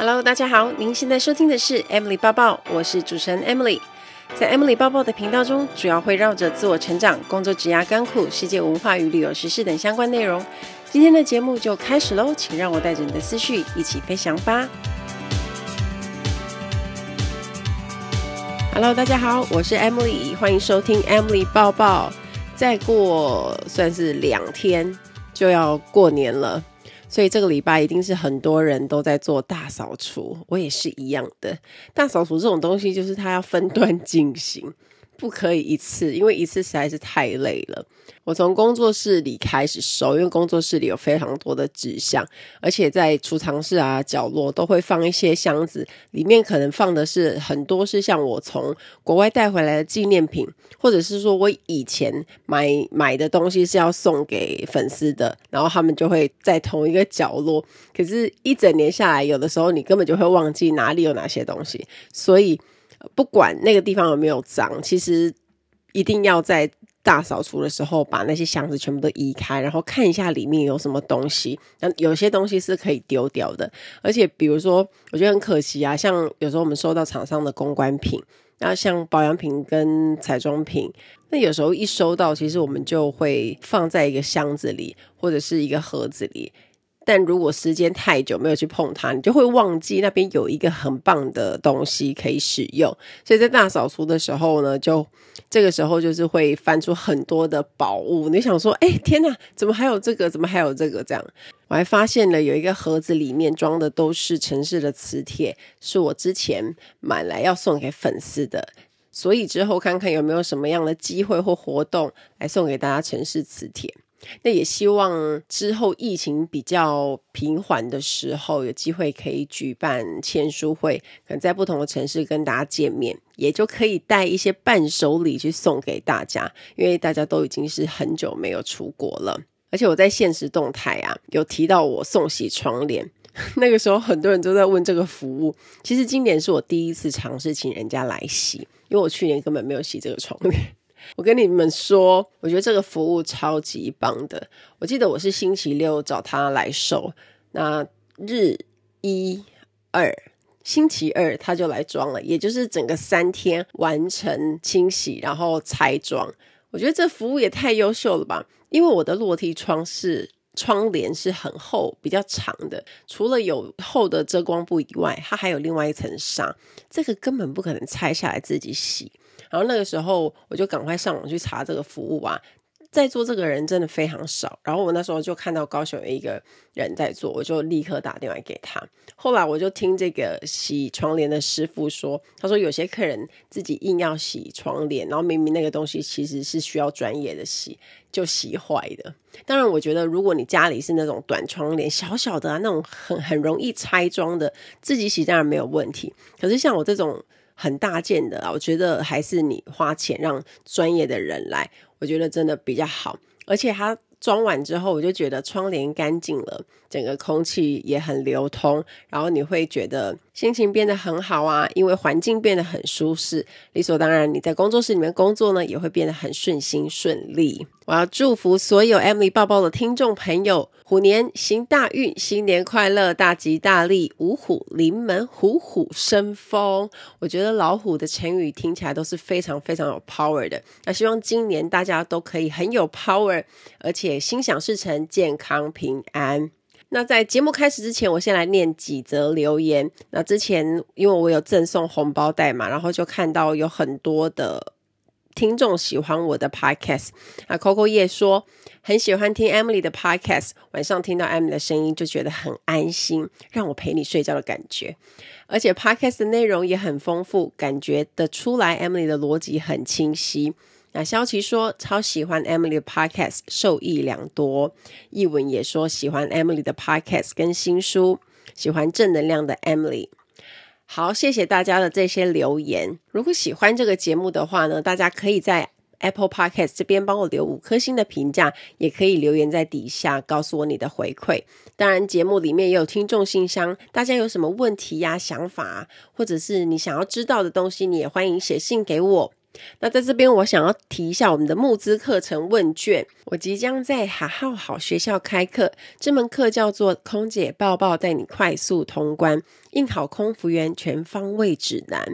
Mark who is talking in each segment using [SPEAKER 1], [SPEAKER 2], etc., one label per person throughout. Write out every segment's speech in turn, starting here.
[SPEAKER 1] Hello，大家好，您现在收听的是 Emily 抱抱，我是主持人 Emily。在 Emily 抱抱的频道中，主要会绕着自我成长、工作、职涯、甘苦、世界文化与旅游时事等相关内容。今天的节目就开始喽，请让我带着你的思绪一起飞翔吧。Hello，大家好，我是 Emily，欢迎收听 Emily 抱抱。再过算是两天就要过年了。所以这个礼拜一定是很多人都在做大扫除，我也是一样的。大扫除这种东西，就是它要分段进行。不可以一次，因为一次实在是太累了。我从工作室里开始收，因为工作室里有非常多的纸箱，而且在储藏室啊角落都会放一些箱子，里面可能放的是很多是像我从国外带回来的纪念品，或者是说我以前买买的东西是要送给粉丝的，然后他们就会在同一个角落。可是，一整年下来，有的时候你根本就会忘记哪里有哪些东西，所以。不管那个地方有没有脏，其实一定要在大扫除的时候把那些箱子全部都移开，然后看一下里面有什么东西。那有些东西是可以丢掉的，而且比如说，我觉得很可惜啊，像有时候我们收到厂商的公关品，那像保养品跟彩妆品，那有时候一收到，其实我们就会放在一个箱子里或者是一个盒子里。但如果时间太久没有去碰它，你就会忘记那边有一个很棒的东西可以使用。所以在大扫除的时候呢，就这个时候就是会翻出很多的宝物。你想说，哎，天哪，怎么还有这个？怎么还有这个？这样，我还发现了有一个盒子里面装的都是城市的磁铁，是我之前买来要送给粉丝的。所以之后看看有没有什么样的机会或活动来送给大家城市磁铁。那也希望之后疫情比较平缓的时候，有机会可以举办签书会，可能在不同的城市跟大家见面，也就可以带一些伴手礼去送给大家，因为大家都已经是很久没有出国了。而且我在现实动态啊，有提到我送洗窗帘，那个时候很多人都在问这个服务。其实今年是我第一次尝试请人家来洗，因为我去年根本没有洗这个窗帘。我跟你们说，我觉得这个服务超级棒的。我记得我是星期六找他来收，那日一二星期二他就来装了，也就是整个三天完成清洗，然后拆装。我觉得这服务也太优秀了吧！因为我的落地窗是窗帘是很厚、比较长的，除了有厚的遮光布以外，它还有另外一层纱，这个根本不可能拆下来自己洗。然后那个时候，我就赶快上网去查这个服务啊。在做这个人真的非常少，然后我那时候就看到高雄有一个人在做，我就立刻打电话给他。后来我就听这个洗窗帘的师傅说，他说有些客人自己硬要洗窗帘，然后明明那个东西其实是需要专业的洗，就洗坏的。当然，我觉得如果你家里是那种短窗帘，小小的啊，那种很很容易拆装的，自己洗当然没有问题。可是像我这种。很大件的啊，我觉得还是你花钱让专业的人来，我觉得真的比较好，而且它。装完之后，我就觉得窗帘干净了，整个空气也很流通，然后你会觉得心情变得很好啊，因为环境变得很舒适，理所当然你在工作室里面工作呢，也会变得很顺心顺利。我要祝福所有 Emily 报报的听众朋友，虎年行大运，新年快乐，大吉大利，五虎临门，虎虎生风。我觉得老虎的成语听起来都是非常非常有 power 的，那希望今年大家都可以很有 power，而且。心想事成，健康平安。那在节目开始之前，我先来念几则留言。那之前因为我有赠送红包袋嘛，然后就看到有很多的听众喜欢我的 podcast。啊，Coco 叶说很喜欢听 Emily 的 podcast，晚上听到 Emily 的声音就觉得很安心，让我陪你睡觉的感觉。而且 podcast 的内容也很丰富，感觉得出来 Emily 的逻辑很清晰。那萧琪说超喜欢 Emily 的 Podcast，受益良多。译文也说喜欢 Emily 的 Podcast 跟新书，喜欢正能量的 Emily。好，谢谢大家的这些留言。如果喜欢这个节目的话呢，大家可以在 Apple Podcast 这边帮我留五颗星的评价，也可以留言在底下告诉我你的回馈。当然，节目里面也有听众信箱，大家有什么问题呀、想法，或者是你想要知道的东西，你也欢迎写信给我。那在这边，我想要提一下我们的募资课程问卷。我即将在哈号好学校开课，这门课叫做《空姐抱抱带你快速通关应考空服员全方位指南》。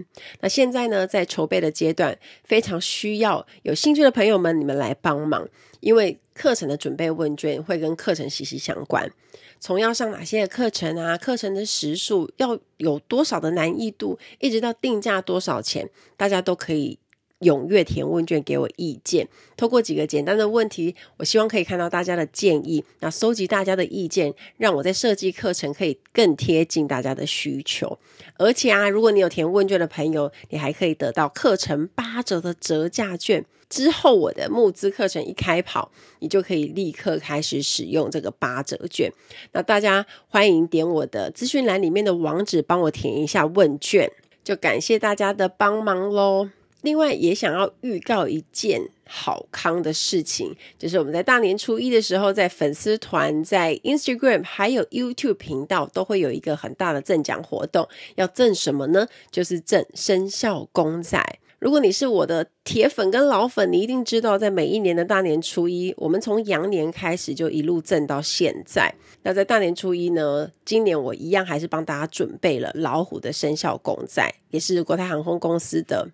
[SPEAKER 1] 那现在呢，在筹备的阶段，非常需要有兴趣的朋友们，你们来帮忙，因为课程的准备问卷会跟课程息息相关。从要上哪些课程啊，课程的时数要有多少的难易度，一直到定价多少钱，大家都可以。踊跃填问卷，给我意见。透过几个简单的问题，我希望可以看到大家的建议，那搜集大家的意见，让我在设计课程可以更贴近大家的需求。而且啊，如果你有填问卷的朋友，你还可以得到课程八折的折价券。之后我的募资课程一开跑，你就可以立刻开始使用这个八折券。那大家欢迎点我的资讯栏里面的网址，帮我填一下问卷。就感谢大家的帮忙喽。另外也想要预告一件好康的事情，就是我们在大年初一的时候，在粉丝团、在 Instagram 还有 YouTube 频道都会有一个很大的赠奖活动。要赠什么呢？就是赠生肖公仔。如果你是我的铁粉跟老粉，你一定知道，在每一年的大年初一，我们从羊年开始就一路赠到现在。那在大年初一呢，今年我一样还是帮大家准备了老虎的生肖公仔，也是国泰航空公司的。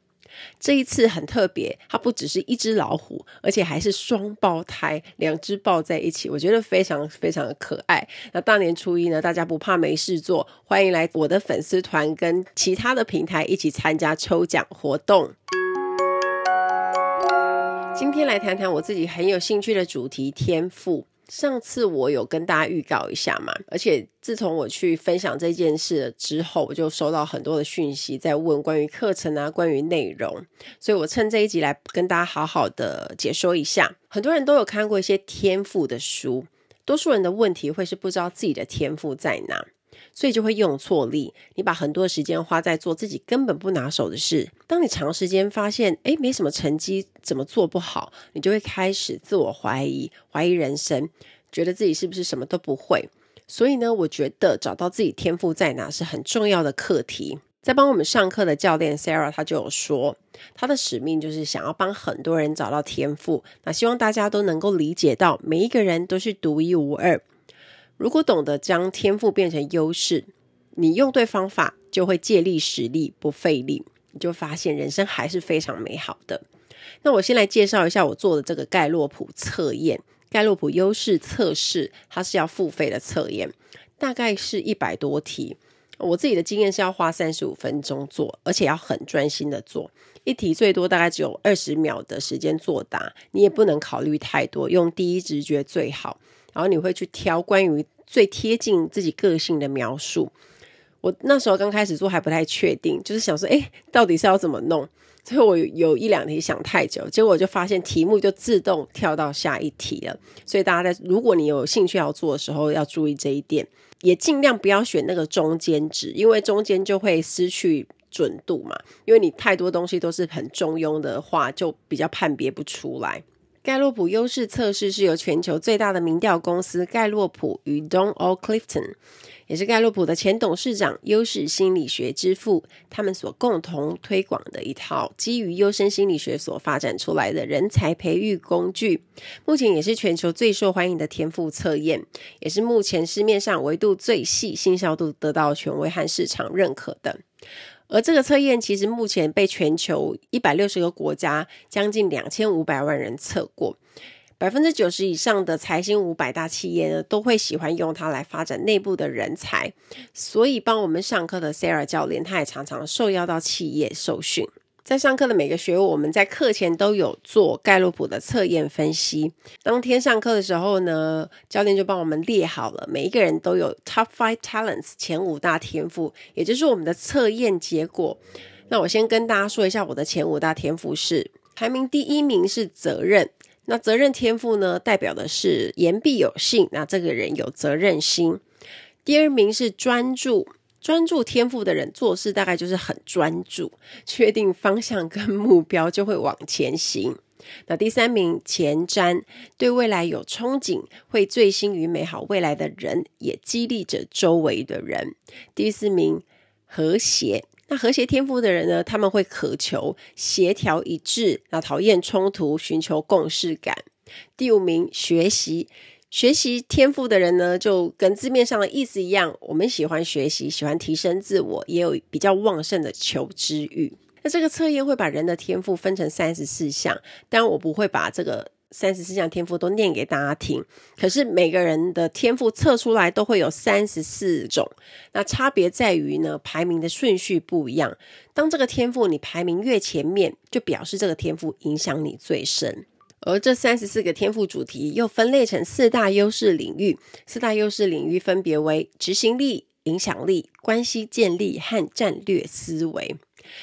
[SPEAKER 1] 这一次很特别，它不只是一只老虎，而且还是双胞胎，两只抱在一起，我觉得非常非常的可爱。那大年初一呢，大家不怕没事做，欢迎来我的粉丝团跟其他的平台一起参加抽奖活动。今天来谈谈我自己很有兴趣的主题——天赋。上次我有跟大家预告一下嘛，而且自从我去分享这件事了之后，我就收到很多的讯息，在问关于课程啊，关于内容，所以我趁这一集来跟大家好好的解说一下。很多人都有看过一些天赋的书，多数人的问题会是不知道自己的天赋在哪。所以就会用错力，你把很多时间花在做自己根本不拿手的事。当你长时间发现，诶，没什么成绩，怎么做不好，你就会开始自我怀疑，怀疑人生，觉得自己是不是什么都不会。所以呢，我觉得找到自己天赋在哪是很重要的课题。在帮我们上课的教练 Sarah，她就有说，她的使命就是想要帮很多人找到天赋。那希望大家都能够理解到，每一个人都是独一无二。如果懂得将天赋变成优势，你用对方法就会借力使力，不费力，你就发现人生还是非常美好的。那我先来介绍一下我做的这个盖洛普测验，盖洛普优势测试，它是要付费的测验，大概是一百多题。我自己的经验是要花三十五分钟做，而且要很专心的做，一题最多大概只有二十秒的时间作答，你也不能考虑太多，用第一直觉最好。然后你会去挑关于最贴近自己个性的描述。我那时候刚开始做还不太确定，就是想说，诶，到底是要怎么弄？所以我有一两题想太久，结果我就发现题目就自动跳到下一题了。所以大家在如果你有兴趣要做的时候，要注意这一点，也尽量不要选那个中间值，因为中间就会失去准度嘛。因为你太多东西都是很中庸的话，就比较判别不出来。盖洛普优势测试是由全球最大的民调公司盖洛普与 Don O. Clifton，也是盖洛普的前董事长、优势心理学之父，他们所共同推广的一套基于优生心理学所发展出来的人才培育工具。目前也是全球最受欢迎的天赋测验，也是目前市面上维度最细、信效度得到权威和市场认可的。而这个测验其实目前被全球一百六十个国家将近两千五百万人测过，百分之九十以上的财新五百大企业呢都会喜欢用它来发展内部的人才，所以帮我们上课的 Sarah 教练，他也常常受邀到企业受训。在上课的每个学务，我们在课前都有做盖洛普的测验分析。当天上课的时候呢，教练就帮我们列好了，每一个人都有 Top Five Talents 前五大天赋，也就是我们的测验结果。那我先跟大家说一下，我的前五大天赋是排名第一名是责任。那责任天赋呢，代表的是言必有信，那这个人有责任心。第二名是专注。专注天赋的人做事大概就是很专注，确定方向跟目标就会往前行。那第三名前瞻，对未来有憧憬，会醉心于美好未来的人，也激励着周围的人。第四名和谐，那和谐天赋的人呢，他们会渴求协调一致，那讨厌冲突，寻求共识感。第五名，学习。学习天赋的人呢，就跟字面上的意思一样，我们喜欢学习，喜欢提升自我，也有比较旺盛的求知欲。那这个测验会把人的天赋分成三十四项，当然我不会把这个三十四项天赋都念给大家听。可是每个人的天赋测出来都会有三十四种，那差别在于呢，排名的顺序不一样。当这个天赋你排名越前面，就表示这个天赋影响你最深。而这三十四个天赋主题又分类成四大优势领域，四大优势领域分别为执行力、影响力、关系建立和战略思维。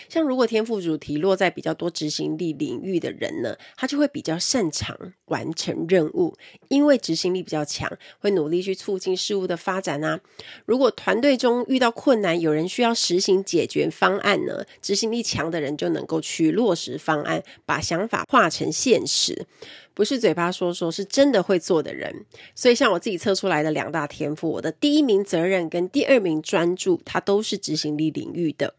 [SPEAKER 1] 像如果天赋主题落在比较多执行力领域的人呢，他就会比较擅长完成任务，因为执行力比较强，会努力去促进事物的发展啊。如果团队中遇到困难，有人需要实行解决方案呢，执行力强的人就能够去落实方案，把想法化成现实，不是嘴巴说说，是真的会做的人。所以像我自己测出来的两大天赋，我的第一名责任跟第二名专注，它都是执行力领域的。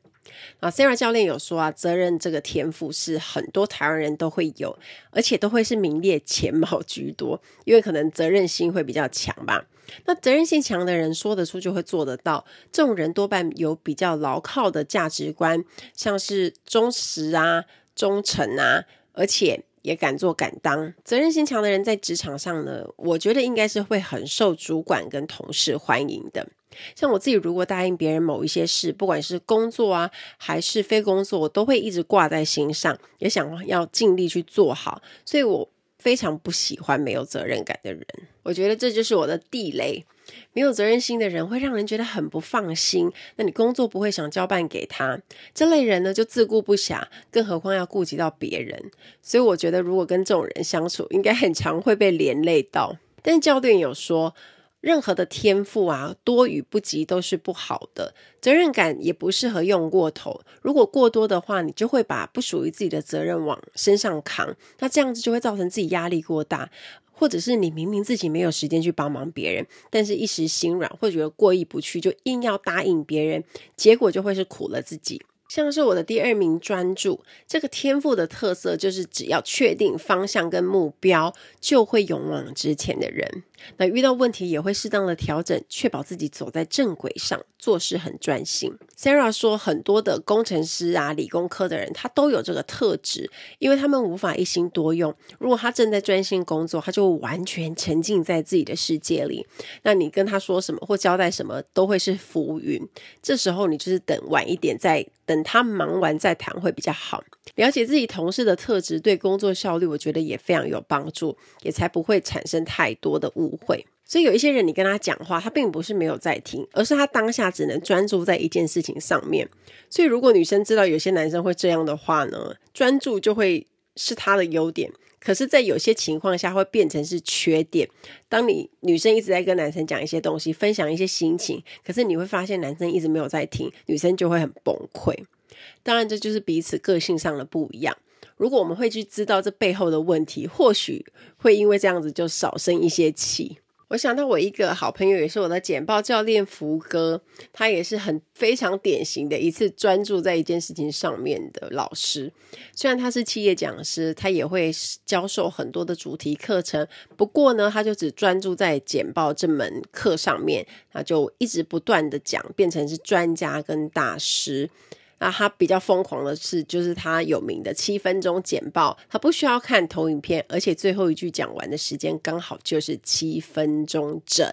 [SPEAKER 1] 啊，Sarah 教练有说啊，责任这个天赋是很多台湾人都会有，而且都会是名列前茅居多，因为可能责任心会比较强吧。那责任心强的人说得出就会做得到，这种人多半有比较牢靠的价值观，像是忠实啊、忠诚啊，而且也敢做敢当。责任心强的人在职场上呢，我觉得应该是会很受主管跟同事欢迎的。像我自己，如果答应别人某一些事，不管是工作啊，还是非工作，我都会一直挂在心上，也想要尽力去做好。所以我非常不喜欢没有责任感的人。我觉得这就是我的地雷。没有责任心的人会让人觉得很不放心，那你工作不会想交办给他。这类人呢，就自顾不暇，更何况要顾及到别人。所以我觉得，如果跟这种人相处，应该很常会被连累到。但教练有说。任何的天赋啊，多与不及都是不好的。责任感也不适合用过头。如果过多的话，你就会把不属于自己的责任往身上扛。那这样子就会造成自己压力过大，或者是你明明自己没有时间去帮忙别人，但是一时心软或者觉得过意不去，就硬要答应别人，结果就会是苦了自己。像是我的第二名专注，这个天赋的特色就是只要确定方向跟目标，就会勇往直前的人。那遇到问题也会适当的调整，确保自己走在正轨上，做事很专心。Sarah 说，很多的工程师啊，理工科的人，他都有这个特质，因为他们无法一心多用。如果他正在专心工作，他就完全沉浸在自己的世界里。那你跟他说什么或交代什么，都会是浮云。这时候你就是等晚一点，再等他忙完再谈会比较好。了解自己同事的特质，对工作效率，我觉得也非常有帮助，也才不会产生太多的误不会。所以有一些人，你跟他讲话，他并不是没有在听，而是他当下只能专注在一件事情上面。所以如果女生知道有些男生会这样的话呢，专注就会是他的优点，可是，在有些情况下会变成是缺点。当你女生一直在跟男生讲一些东西，分享一些心情，可是你会发现男生一直没有在听，女生就会很崩溃。当然，这就是彼此个性上的不一样。如果我们会去知道这背后的问题，或许会因为这样子就少生一些气。我想到我一个好朋友，也是我的简报教练福哥，他也是很非常典型的一次专注在一件事情上面的老师。虽然他是企业讲师，他也会教授很多的主题课程，不过呢，他就只专注在简报这门课上面，他就一直不断的讲，变成是专家跟大师。那他比较疯狂的是，就是他有名的七分钟简报，他不需要看投影片，而且最后一句讲完的时间刚好就是七分钟整。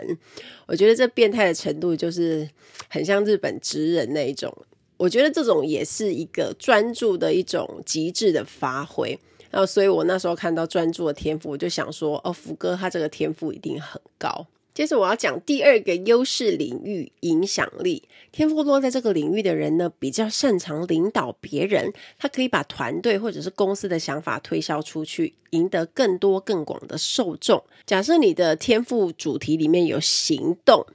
[SPEAKER 1] 我觉得这变态的程度就是很像日本职人那一种。我觉得这种也是一个专注的一种极致的发挥。然后，所以我那时候看到专注的天赋，我就想说，哦，福哥他这个天赋一定很高。接着我要讲第二个优势领域——影响力。天赋落在这个领域的人呢，比较擅长领导别人，他可以把团队或者是公司的想法推销出去，赢得更多更广的受众。假设你的天赋主题里面有行动，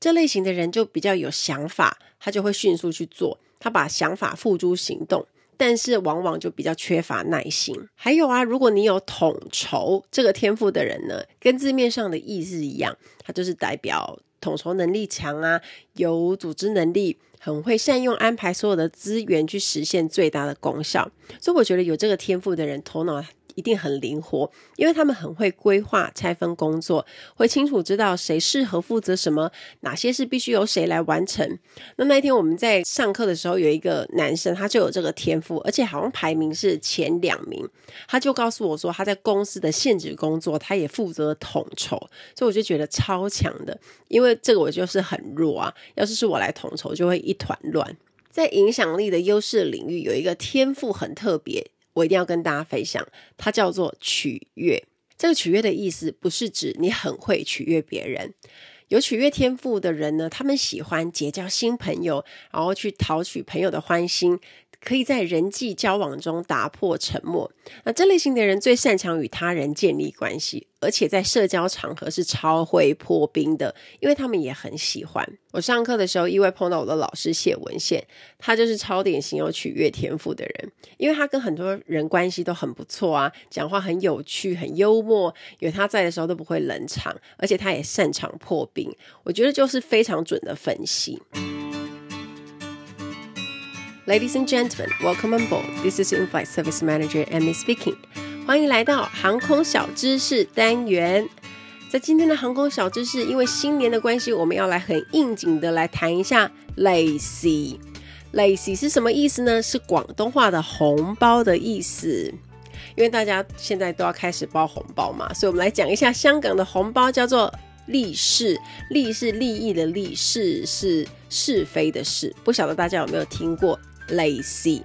[SPEAKER 1] 这类型的人就比较有想法，他就会迅速去做，他把想法付诸行动。但是往往就比较缺乏耐心。还有啊，如果你有统筹这个天赋的人呢，跟字面上的意思一样，他就是代表统筹能力强啊，有组织能力，很会善用安排所有的资源去实现最大的功效。所以我觉得有这个天赋的人，头脑。一定很灵活，因为他们很会规划、拆分工作，会清楚知道谁适合负责什么，哪些事必须由谁来完成。那那一天我们在上课的时候，有一个男生，他就有这个天赋，而且好像排名是前两名。他就告诉我说，他在公司的现职工作，他也负责统筹，所以我就觉得超强的。因为这个我就是很弱啊，要是是我来统筹，就会一一团乱。在影响力的优势领域，有一个天赋很特别。我一定要跟大家分享，它叫做取悦。这个取悦的意思不是指你很会取悦别人，有取悦天赋的人呢，他们喜欢结交新朋友，然后去讨取朋友的欢心。可以在人际交往中打破沉默。那这类型的人最擅长与他人建立关系，而且在社交场合是超会破冰的，因为他们也很喜欢。我上课的时候意外碰到我的老师谢文宪，他就是超典型有取悦天赋的人，因为他跟很多人关系都很不错啊，讲话很有趣、很幽默，有他在的时候都不会冷场，而且他也擅长破冰。我觉得就是非常准的分析。Ladies and gentlemen, welcome on board. This is In-flight Service Manager Amy speaking. 欢迎来到航空小知识单元。在今天的航空小知识，因为新年的关系，我们要来很应景的来谈一下“利是”。利是是什么意思呢？是广东话的红包的意思。因为大家现在都要开始包红包嘛，所以我们来讲一下香港的红包，叫做利是。利是利益的利，是是是非的是。不晓得大家有没有听过？利是，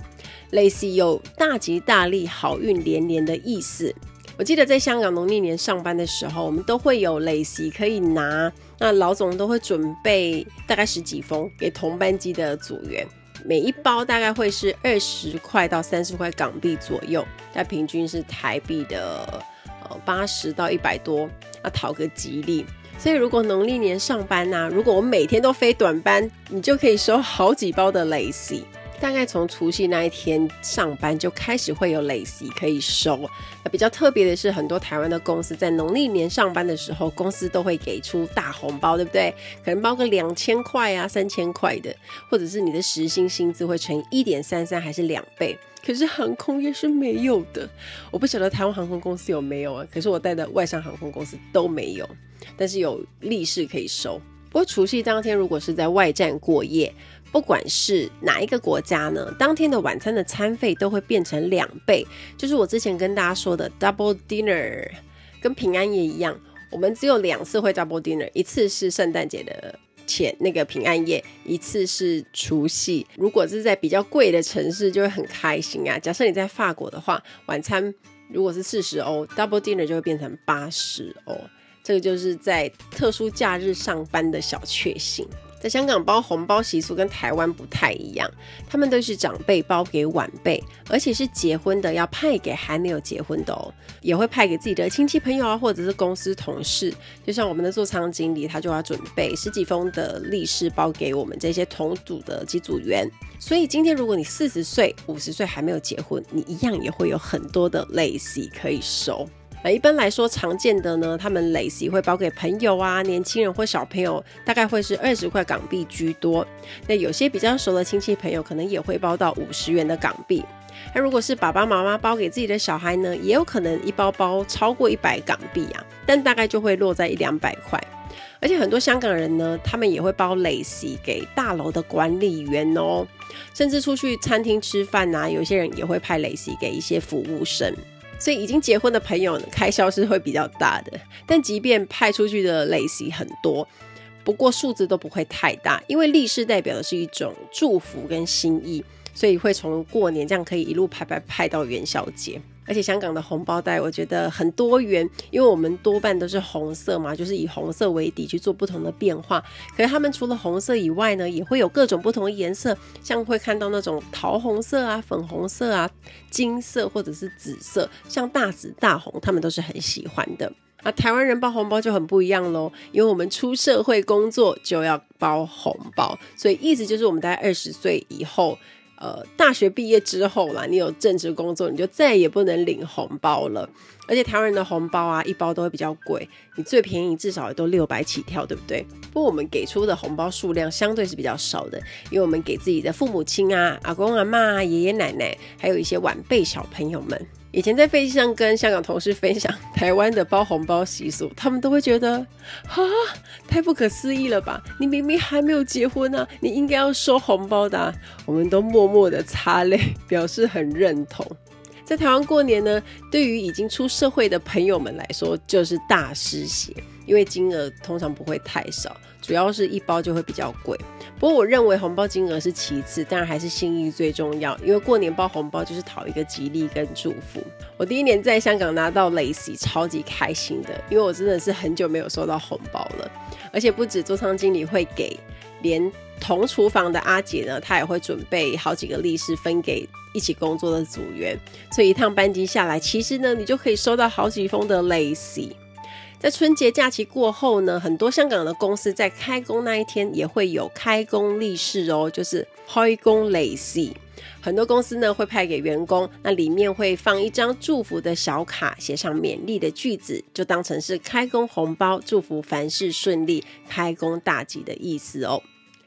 [SPEAKER 1] 利是有大吉大利、好运连连的意思。我记得在香港农历年上班的时候，我们都会有利是可以拿。那老总都会准备大概十几封给同班机的组员，每一包大概会是二十块到三十块港币左右，那平均是台币的呃八十到一百多，要讨个吉利。所以如果农历年上班呢、如果我每天都飞短班，你就可以收好几包的利是。大概从除夕那一天上班就开始会有利是可以收。那比较特别的是，很多台湾的公司在农历年上班的时候，公司都会给出大红包，对不对？可能包个两千块啊、三千块的，或者是你的时薪薪资会乘一点三三，还是两倍。可是航空业是没有的，我不晓得台湾航空公司有没有啊？可是我带的外商航空公司都没有，但是有利是可以收。不过除夕当天，如果是在外站过夜，不管是哪一个国家呢，当天的晚餐的餐费都会变成两倍，就是我之前跟大家说的 double dinner，跟平安夜一样，我们只有两次会 double dinner，一次是圣诞节的前那个平安夜，一次是除夕。如果是在比较贵的城市，就会很开心啊。假设你在法国的话，晚餐如果是四十欧，double dinner 就会变成八十欧。这个就是在特殊假日上班的小确幸。在香港包红包习俗跟台湾不太一样，他们都是长辈包给晚辈，而且是结婚的要派给还没有结婚的哦，也会派给自己的亲戚朋友啊，或者是公司同事。就像我们的座舱经理，他就要准备十几封的利是包给我们这些同组的机组员。所以今天如果你四十岁、五十岁还没有结婚，你一样也会有很多的利是可以收。呃，一般来说，常见的呢，他们利是会包给朋友啊、年轻人或小朋友，大概会是二十块港币居多。那有些比较熟的亲戚朋友，可能也会包到五十元的港币。那如果是爸爸妈妈包给自己的小孩呢，也有可能一包包超过一百港币啊，但大概就会落在一两百块。而且很多香港人呢，他们也会包利是给大楼的管理员哦，甚至出去餐厅吃饭啊，有些人也会派利是给一些服务生。所以已经结婚的朋友呢，开销是会比较大的。但即便派出去的类型很多，不过数字都不会太大，因为利是代表的是一种祝福跟心意，所以会从过年这样可以一路派派派到元宵节。而且香港的红包袋我觉得很多元，因为我们多半都是红色嘛，就是以红色为底去做不同的变化。可是他们除了红色以外呢，也会有各种不同的颜色，像会看到那种桃红色啊、粉红色啊、金色或者是紫色，像大紫大红，他们都是很喜欢的。啊，台湾人包红包就很不一样喽，因为我们出社会工作就要包红包，所以意思就是我们大概二十岁以后。呃，大学毕业之后啦，你有正职工作，你就再也不能领红包了。而且台湾人的红包啊，一包都会比较贵，你最便宜至少也都六百起跳，对不对？不过我们给出的红包数量相对是比较少的，因为我们给自己的父母亲啊、阿公阿妈、爷爷奶奶，还有一些晚辈小朋友们。以前在飞机上跟香港同事分享 台湾的包红包习俗，他们都会觉得啊，太不可思议了吧？你明明还没有结婚啊，你应该要收红包的。我们都默默的擦泪，表示很认同。在台湾过年呢，对于已经出社会的朋友们来说，就是大失血，因为金额通常不会太少，主要是一包就会比较贵。不过我认为红包金额是其次，当然还是心意最重要，因为过年包红包就是讨一个吉利跟祝福。我第一年在香港拿到 LaCie，超级开心的，因为我真的是很久没有收到红包了，而且不止座舱经理会给，连同厨房的阿姐呢，她也会准备好几个利是分给一起工作的组员，所以一趟班机下来，其实呢，你就可以收到好几封的 LaCie。在春节假期过后呢，很多香港的公司在开工那一天也会有开工利是哦，就是开工 LaCie。很多公司呢会派给员工，那里面会放一张祝福的小卡，写上勉励的句子，就当成是开工红包，祝福凡事顺利、开工大吉的意思哦。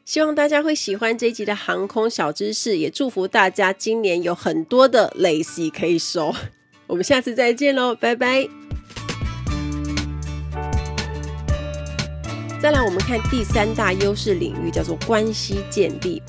[SPEAKER 1] 希望大家会喜欢这一集的航空小知识，也祝福大家今年有很多的利是可以收。我们下次再见喽，拜拜！再来，我们看第三大优势领域，叫做关系建立。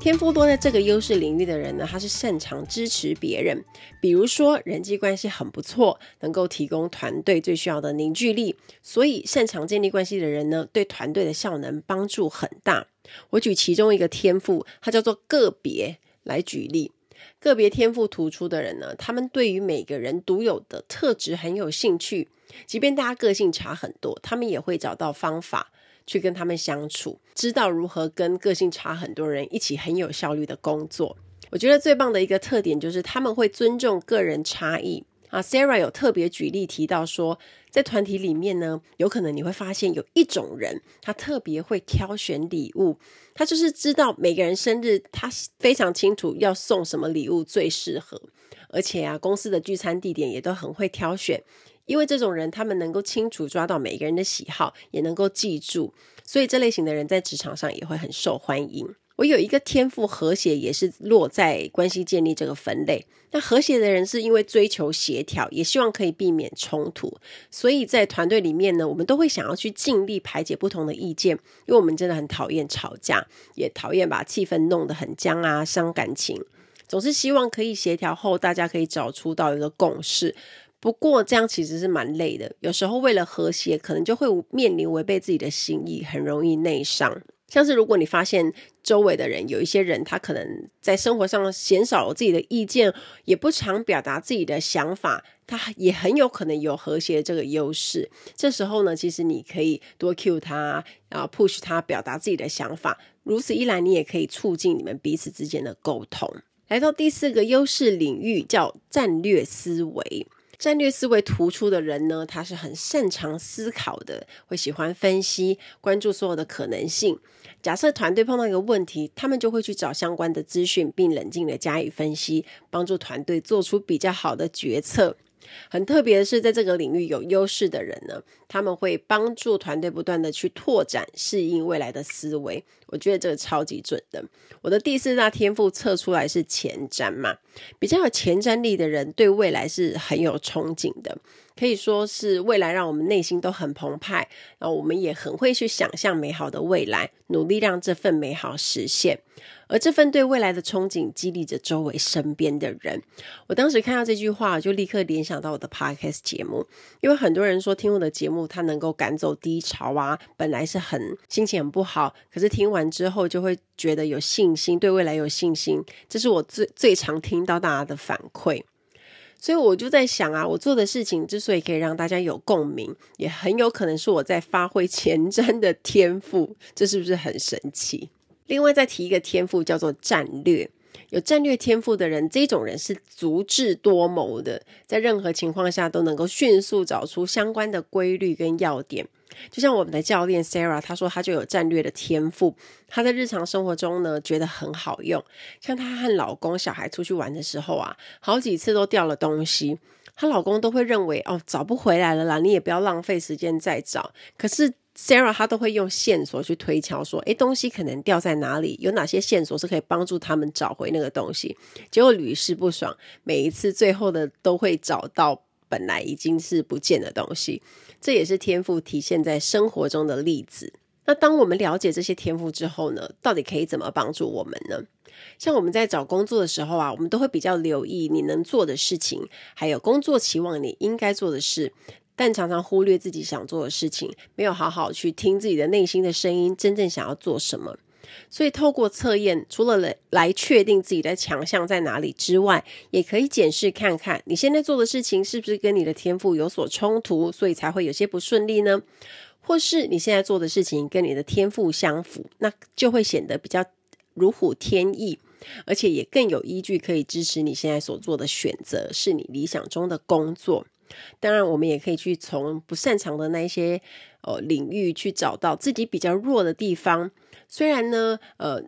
[SPEAKER 1] 天赋多在这个优势领域的人呢，他是擅长支持别人，比如说人际关系很不错，能够提供团队最需要的凝聚力，所以擅长建立关系的人呢，对团队的效能帮助很大。我举其中一个天赋，它叫做个别来举例。个别天赋突出的人呢，他们对于每个人独有的特质很有兴趣，即便大家个性差很多，他们也会找到方法。去跟他们相处，知道如何跟个性差很多人一起很有效率的工作。我觉得最棒的一个特点就是他们会尊重个人差异啊。Sarah 有特别举例提到说，在团体里面呢，有可能你会发现有一种人，他特别会挑选礼物，他就是知道每个人生日，他非常清楚要送什么礼物最适合，而且啊，公司的聚餐地点也都很会挑选。因为这种人，他们能够清楚抓到每个人的喜好，也能够记住，所以这类型的人在职场上也会很受欢迎。我有一个天赋和谐，也是落在关系建立这个分类。那和谐的人是因为追求协调，也希望可以避免冲突，所以在团队里面呢，我们都会想要去尽力排解不同的意见，因为我们真的很讨厌吵架，也讨厌把气氛弄得很僵啊，伤感情。总是希望可以协调后，大家可以找出到一个共识。不过这样其实是蛮累的，有时候为了和谐，可能就会面临违背自己的心意，很容易内伤。像是如果你发现周围的人有一些人，他可能在生活上鲜少了自己的意见，也不常表达自己的想法，他也很有可能有和谐这个优势。这时候呢，其实你可以多 cue 他，然后 push 他表达自己的想法。如此一来，你也可以促进你们彼此之间的沟通。来到第四个优势领域，叫战略思维。战略思维突出的人呢，他是很擅长思考的，会喜欢分析，关注所有的可能性。假设团队碰到一个问题，他们就会去找相关的资讯，并冷静地加以分析，帮助团队做出比较好的决策。很特别的是，在这个领域有优势的人呢，他们会帮助团队不断的去拓展、适应未来的思维。我觉得这个超级准的。我的第四大天赋测出来是前瞻嘛，比较有前瞻力的人，对未来是很有憧憬的。可以说是未来让我们内心都很澎湃，然后我们也很会去想象美好的未来，努力让这份美好实现。而这份对未来的憧憬，激励着周围身边的人。我当时看到这句话，就立刻联想到我的 podcast 节目，因为很多人说听我的节目，它能够赶走低潮啊，本来是很心情很不好，可是听完之后就会觉得有信心，对未来有信心。这是我最最常听到大家的反馈。所以我就在想啊，我做的事情之所以可以让大家有共鸣，也很有可能是我在发挥前瞻的天赋，这是不是很神奇？另外再提一个天赋叫做战略。有战略天赋的人，这种人是足智多谋的，在任何情况下都能够迅速找出相关的规律跟要点。就像我们的教练 Sarah，她说她就有战略的天赋，她在日常生活中呢觉得很好用。像她和老公、小孩出去玩的时候啊，好几次都掉了东西，她老公都会认为哦，找不回来了啦，你也不要浪费时间再找。可是 Sarah 她都会用线索去推敲，说诶，东西可能掉在哪里，有哪些线索是可以帮助他们找回那个东西。结果屡试不爽，每一次最后的都会找到本来已经是不见的东西。这也是天赋体现在生活中的例子。那当我们了解这些天赋之后呢，到底可以怎么帮助我们呢？像我们在找工作的时候啊，我们都会比较留意你能做的事情，还有工作期望你应该做的事，但常常忽略自己想做的事情，没有好好去听自己的内心的声音，真正想要做什么。所以，透过测验，除了来来确定自己的强项在哪里之外，也可以检视看看你现在做的事情是不是跟你的天赋有所冲突，所以才会有些不顺利呢？或是你现在做的事情跟你的天赋相符，那就会显得比较如虎添翼，而且也更有依据可以支持你现在所做的选择是你理想中的工作。当然，我们也可以去从不擅长的那一些呃领域去找到自己比较弱的地方。虽然呢，呃，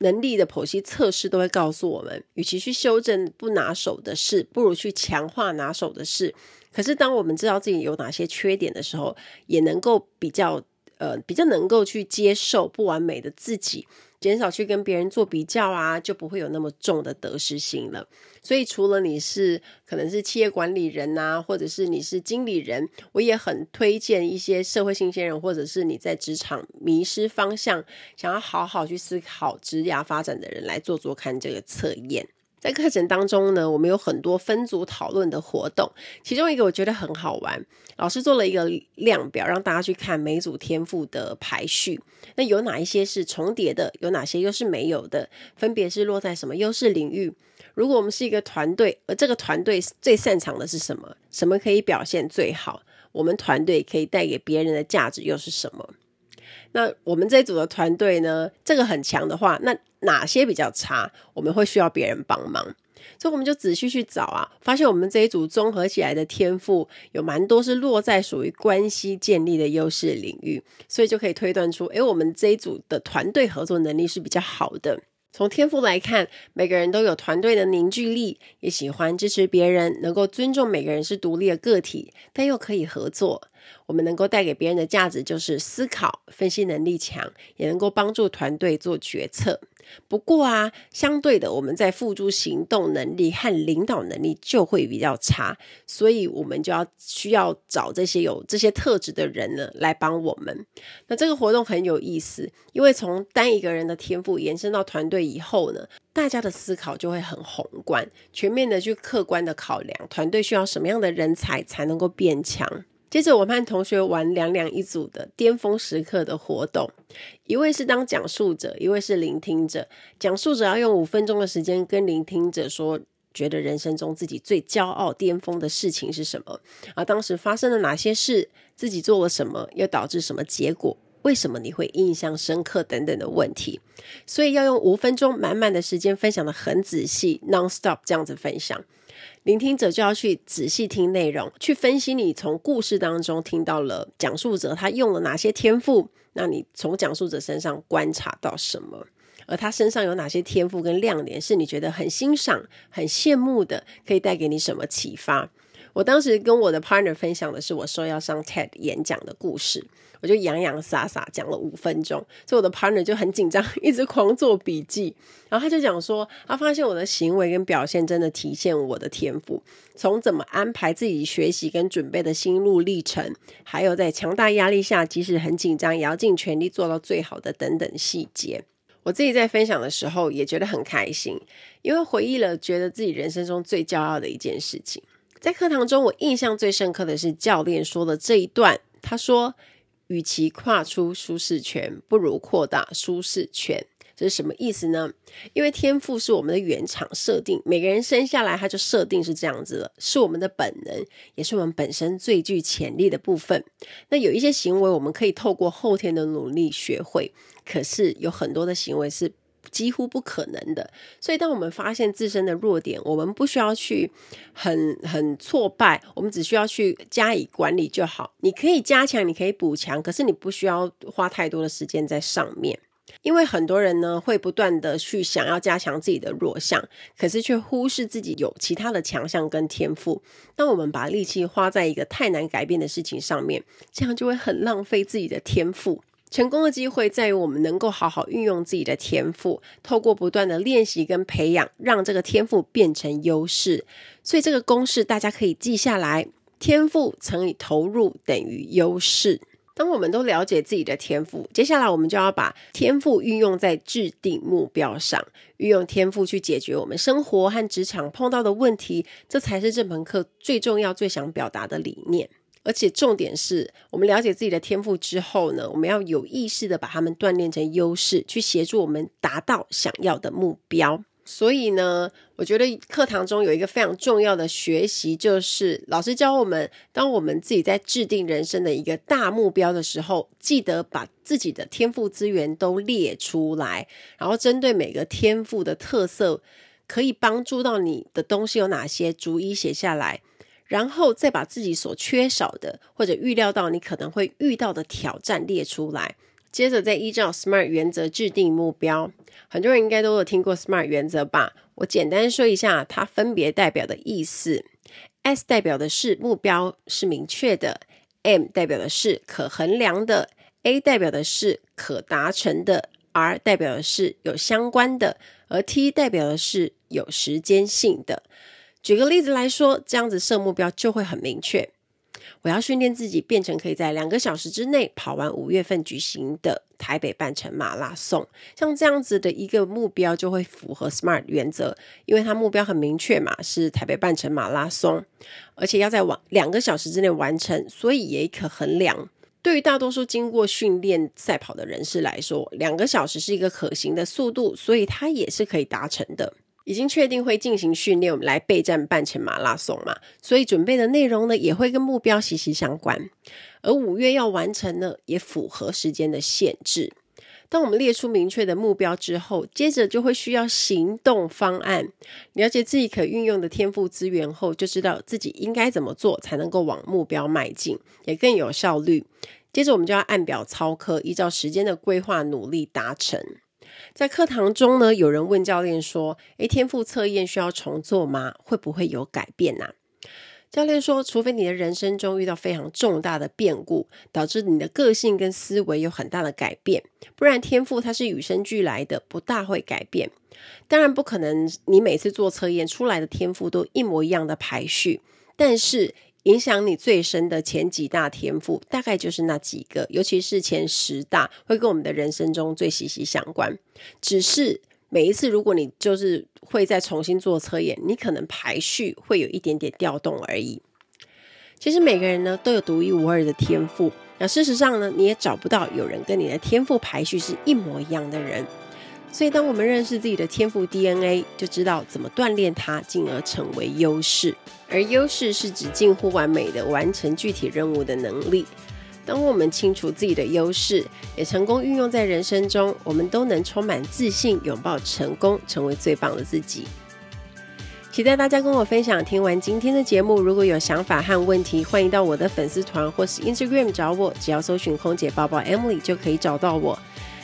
[SPEAKER 1] 能力的剖析测试都会告诉我们，与其去修正不拿手的事，不如去强化拿手的事。可是，当我们知道自己有哪些缺点的时候，也能够比较，呃，比较能够去接受不完美的自己。减少去跟别人做比较啊，就不会有那么重的得失心了。所以，除了你是可能是企业管理人啊，或者是你是经理人，我也很推荐一些社会新鲜人，或者是你在职场迷失方向，想要好好去思考职涯发展的人来做做看这个测验。在课程当中呢，我们有很多分组讨论的活动，其中一个我觉得很好玩，老师做了一个量表，让大家去看每组天赋的排序。那有哪一些是重叠的，有哪些又是没有的？分别是落在什么优势领域？如果我们是一个团队，而这个团队最擅长的是什么？什么可以表现最好？我们团队可以带给别人的价值又是什么？那我们这组的团队呢，这个很强的话，那哪些比较差？我们会需要别人帮忙，所以我们就仔细去找啊，发现我们这一组综合起来的天赋有蛮多是落在属于关系建立的优势领域，所以就可以推断出，诶，我们这一组的团队合作能力是比较好的。从天赋来看，每个人都有团队的凝聚力，也喜欢支持别人，能够尊重每个人是独立的个体，但又可以合作。我们能够带给别人的价值就是思考、分析能力强，也能够帮助团队做决策。不过啊，相对的，我们在付诸行动能力和领导能力就会比较差，所以我们就要需要找这些有这些特质的人呢来帮我们。那这个活动很有意思，因为从单一个人的天赋延伸到团队以后呢，大家的思考就会很宏观、全面的去客观的考量团队需要什么样的人才才能够变强。接着，我们和同学玩两两一组的巅峰时刻的活动，一位是当讲述者，一位是聆听者。讲述者要用五分钟的时间跟聆听者说，觉得人生中自己最骄傲、巅峰的事情是什么？啊，当时发生了哪些事？自己做了什么？又导致什么结果？为什么你会印象深刻？等等的问题。所以要用五分钟满满的时间分享得很仔细，non-stop 这样子分享。聆听者就要去仔细听内容，去分析你从故事当中听到了讲述者他用了哪些天赋，那你从讲述者身上观察到什么，而他身上有哪些天赋跟亮点是你觉得很欣赏、很羡慕的，可以带给你什么启发？我当时跟我的 partner 分享的是我说要上 TED 演讲的故事，我就洋洋洒洒讲了五分钟，所以我的 partner 就很紧张，一直狂做笔记。然后他就讲说，他发现我的行为跟表现真的体现我的天赋，从怎么安排自己学习跟准备的心路历程，还有在强大压力下，即使很紧张，也要尽全力做到最好的等等细节。我自己在分享的时候也觉得很开心，因为回忆了觉得自己人生中最骄傲的一件事情。在课堂中，我印象最深刻的是教练说的这一段。他说：“与其跨出舒适圈，不如扩大舒适圈。”这是什么意思呢？因为天赋是我们的原厂设定，每个人生下来他就设定是这样子了，是我们的本能，也是我们本身最具潜力的部分。那有一些行为我们可以透过后天的努力学会，可是有很多的行为是几乎不可能的。所以，当我们发现自身的弱点，我们不需要去很很挫败，我们只需要去加以管理就好。你可以加强，你可以补强，可是你不需要花太多的时间在上面。因为很多人呢，会不断的去想要加强自己的弱项，可是却忽视自己有其他的强项跟天赋。当我们把力气花在一个太难改变的事情上面，这样就会很浪费自己的天赋。成功的机会在于我们能够好好运用自己的天赋，透过不断的练习跟培养，让这个天赋变成优势。所以这个公式大家可以记下来：天赋乘以投入等于优势。当我们都了解自己的天赋，接下来我们就要把天赋运用在制定目标上，运用天赋去解决我们生活和职场碰到的问题，这才是这门课最重要、最想表达的理念。而且重点是我们了解自己的天赋之后呢，我们要有意识的把它们锻炼成优势，去协助我们达到想要的目标。所以呢，我觉得课堂中有一个非常重要的学习，就是老师教我们，当我们自己在制定人生的一个大目标的时候，记得把自己的天赋资源都列出来，然后针对每个天赋的特色，可以帮助到你的东西有哪些，逐一写下来，然后再把自己所缺少的，或者预料到你可能会遇到的挑战列出来。接着再依照 SMART 原则制定目标，很多人应该都有听过 SMART 原则吧？我简单说一下它分别代表的意思。S 代表的是目标是明确的，M 代表的是可衡量的，A 代表的是可达成的，R 代表的是有相关的，而 T 代表的是有时间性的。举个例子来说，这样子设目标就会很明确。我要训练自己变成可以在两个小时之内跑完五月份举行的台北半程马拉松，像这样子的一个目标就会符合 SMART 原则，因为它目标很明确嘛，是台北半程马拉松，而且要在两两个小时之内完成，所以也可衡量。对于大多数经过训练赛跑的人士来说，两个小时是一个可行的速度，所以它也是可以达成的。已经确定会进行训练，我们来备战半程马拉松嘛，所以准备的内容呢也会跟目标息息相关。而五月要完成呢，也符合时间的限制。当我们列出明确的目标之后，接着就会需要行动方案。了解自己可运用的天赋资源后，就知道自己应该怎么做才能够往目标迈进，也更有效率。接着我们就要按表操课，依照时间的规划努力达成。在课堂中呢，有人问教练说：“诶，天赋测验需要重做吗？会不会有改变呢？”教练说：“除非你的人生中遇到非常重大的变故，导致你的个性跟思维有很大的改变，不然天赋它是与生俱来的，不大会改变。当然不可能，你每次做测验出来的天赋都一模一样的排序，但是。”影响你最深的前几大天赋，大概就是那几个，尤其是前十大，会跟我们的人生中最息息相关。只是每一次，如果你就是会再重新做测验，你可能排序会有一点点调动而已。其实每个人呢都有独一无二的天赋，那事实上呢，你也找不到有人跟你的天赋排序是一模一样的人。所以，当我们认识自己的天赋 DNA，就知道怎么锻炼它，进而成为优势。而优势是指近乎完美的完成具体任务的能力。当我们清楚自己的优势，也成功运用在人生中，我们都能充满自信，拥抱成功，成为最棒的自己。期待大家跟我分享。听完今天的节目，如果有想法和问题，欢迎到我的粉丝团或是 Instagram 找我，只要搜寻“空姐抱抱 Emily” 就可以找到我。